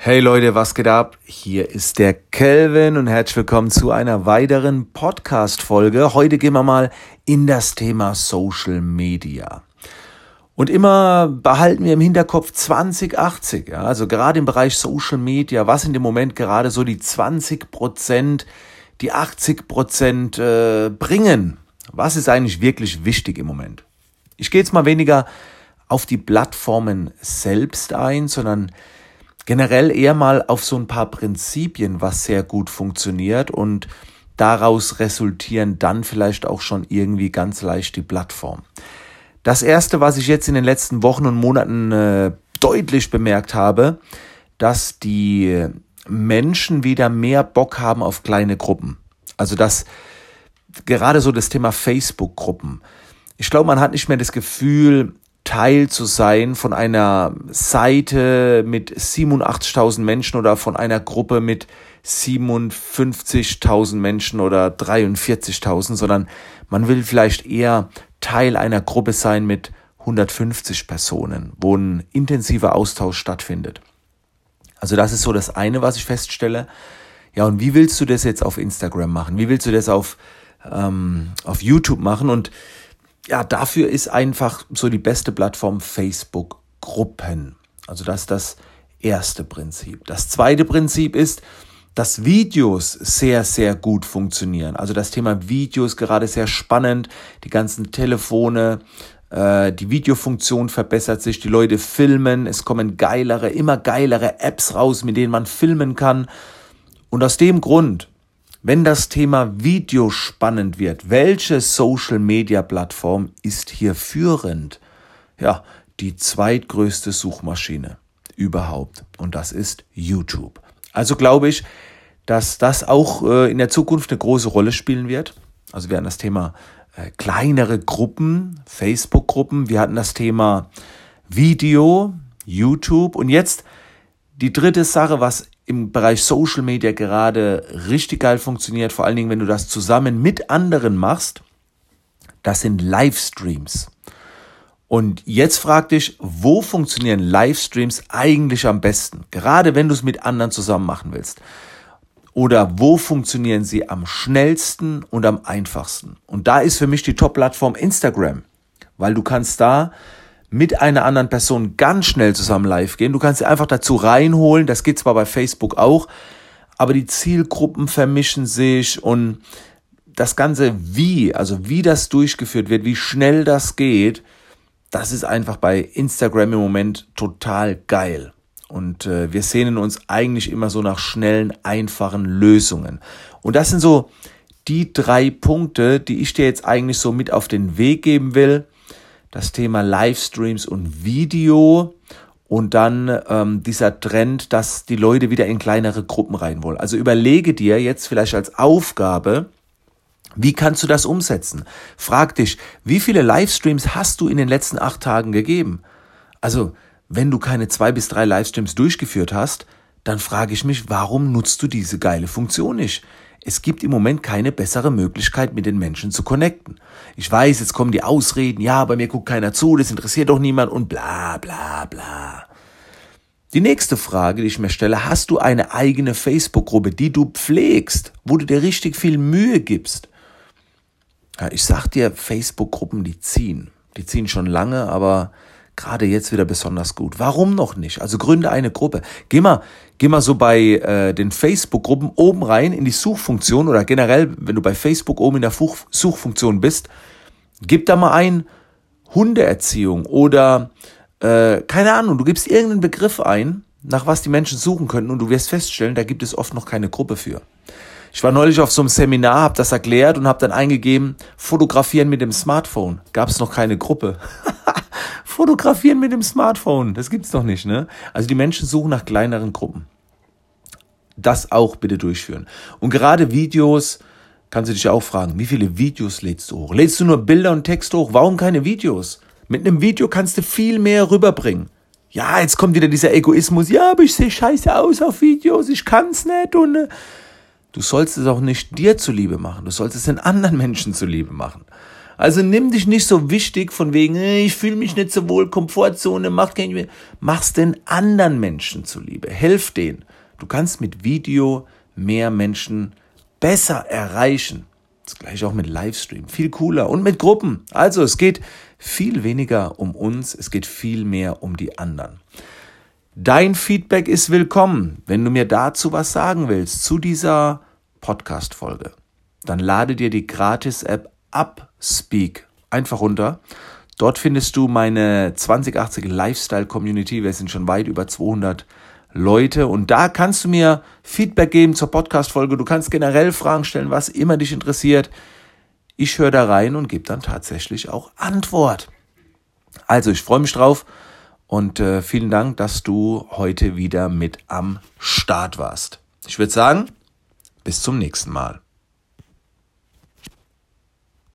Hey Leute, was geht ab? Hier ist der Kelvin und herzlich willkommen zu einer weiteren Podcast-Folge. Heute gehen wir mal in das Thema Social Media. Und immer behalten wir im Hinterkopf 2080, ja, also gerade im Bereich Social Media, was in dem Moment gerade so die 20 Prozent, die 80 Prozent äh, bringen. Was ist eigentlich wirklich wichtig im Moment? Ich gehe jetzt mal weniger auf die Plattformen selbst ein, sondern generell eher mal auf so ein paar Prinzipien, was sehr gut funktioniert und daraus resultieren dann vielleicht auch schon irgendwie ganz leicht die Plattform. Das erste, was ich jetzt in den letzten Wochen und Monaten äh, deutlich bemerkt habe, dass die Menschen wieder mehr Bock haben auf kleine Gruppen. Also dass gerade so das Thema Facebook-Gruppen. Ich glaube, man hat nicht mehr das Gefühl, Teil zu sein von einer Seite mit 87.000 Menschen oder von einer Gruppe mit 57.000 Menschen oder 43.000, sondern man will vielleicht eher Teil einer Gruppe sein mit 150 Personen, wo ein intensiver Austausch stattfindet. Also das ist so das eine, was ich feststelle. Ja, und wie willst du das jetzt auf Instagram machen? Wie willst du das auf, ähm, auf YouTube machen? Und ja, dafür ist einfach so die beste Plattform Facebook Gruppen. Also das ist das erste Prinzip. Das zweite Prinzip ist, dass Videos sehr, sehr gut funktionieren. Also das Thema Videos gerade sehr spannend. Die ganzen Telefone, äh, die Videofunktion verbessert sich, die Leute filmen, es kommen geilere, immer geilere Apps raus, mit denen man filmen kann. Und aus dem Grund wenn das Thema Video spannend wird, welche Social-Media-Plattform ist hier führend? Ja, die zweitgrößte Suchmaschine überhaupt. Und das ist YouTube. Also glaube ich, dass das auch äh, in der Zukunft eine große Rolle spielen wird. Also wir hatten das Thema äh, kleinere Gruppen, Facebook-Gruppen. Wir hatten das Thema Video, YouTube. Und jetzt die dritte Sache, was im Bereich Social Media gerade richtig geil funktioniert, vor allen Dingen, wenn du das zusammen mit anderen machst, das sind Livestreams. Und jetzt frag dich, wo funktionieren Livestreams eigentlich am besten? Gerade wenn du es mit anderen zusammen machen willst. Oder wo funktionieren sie am schnellsten und am einfachsten? Und da ist für mich die Top-Plattform Instagram, weil du kannst da mit einer anderen Person ganz schnell zusammen live gehen. Du kannst sie einfach dazu reinholen. Das geht zwar bei Facebook auch, aber die Zielgruppen vermischen sich und das Ganze wie, also wie das durchgeführt wird, wie schnell das geht, das ist einfach bei Instagram im Moment total geil. Und äh, wir sehnen uns eigentlich immer so nach schnellen, einfachen Lösungen. Und das sind so die drei Punkte, die ich dir jetzt eigentlich so mit auf den Weg geben will das Thema Livestreams und Video und dann ähm, dieser Trend, dass die Leute wieder in kleinere Gruppen rein wollen. Also überlege dir jetzt vielleicht als Aufgabe, wie kannst du das umsetzen? Frag dich, wie viele Livestreams hast du in den letzten acht Tagen gegeben? Also, wenn du keine zwei bis drei Livestreams durchgeführt hast, dann frage ich mich, warum nutzt du diese geile Funktion nicht? Es gibt im Moment keine bessere Möglichkeit, mit den Menschen zu connecten. Ich weiß, jetzt kommen die Ausreden, ja, bei mir guckt keiner zu, das interessiert doch niemand und bla bla bla. Die nächste Frage, die ich mir stelle, hast du eine eigene Facebook-Gruppe, die du pflegst, wo du dir richtig viel Mühe gibst? Ja, ich sag dir, Facebook-Gruppen, die ziehen. Die ziehen schon lange, aber gerade jetzt wieder besonders gut. Warum noch nicht? Also gründe eine Gruppe. Geh mal, geh mal so bei äh, den Facebook-Gruppen oben rein in die Suchfunktion oder generell, wenn du bei Facebook oben in der Fuch Suchfunktion bist, gib da mal ein Hundeerziehung oder äh, keine Ahnung, du gibst irgendeinen Begriff ein, nach was die Menschen suchen könnten und du wirst feststellen, da gibt es oft noch keine Gruppe für. Ich war neulich auf so einem Seminar, habe das erklärt und habe dann eingegeben, fotografieren mit dem Smartphone. Gab es noch keine Gruppe. Fotografieren mit dem Smartphone, das gibt's doch nicht, ne? Also die Menschen suchen nach kleineren Gruppen. Das auch bitte durchführen. Und gerade Videos, kannst du dich auch fragen, wie viele Videos lädst du hoch? Lädst du nur Bilder und Text hoch? Warum keine Videos? Mit einem Video kannst du viel mehr rüberbringen. Ja, jetzt kommt wieder dieser Egoismus. Ja, aber ich sehe scheiße aus auf Videos, ich kann's nicht und äh, du sollst es auch nicht dir zuliebe machen. Du sollst es den anderen Menschen zuliebe machen. Also nimm dich nicht so wichtig von wegen, ich fühle mich nicht so wohl, Komfortzone, macht kein mehr. Mach's den anderen Menschen zuliebe. Helf denen. Du kannst mit Video mehr Menschen besser erreichen. Das gleiche auch mit Livestream. Viel cooler und mit Gruppen. Also es geht viel weniger um uns, es geht viel mehr um die anderen. Dein Feedback ist willkommen. Wenn du mir dazu was sagen willst, zu dieser Podcast-Folge, dann lade dir die Gratis-App Upspeak einfach runter. Dort findest du meine 2080 Lifestyle Community. Wir sind schon weit über 200 Leute und da kannst du mir Feedback geben zur Podcast-Folge. Du kannst generell Fragen stellen, was immer dich interessiert. Ich höre da rein und gebe dann tatsächlich auch Antwort. Also, ich freue mich drauf und äh, vielen Dank, dass du heute wieder mit am Start warst. Ich würde sagen, bis zum nächsten Mal.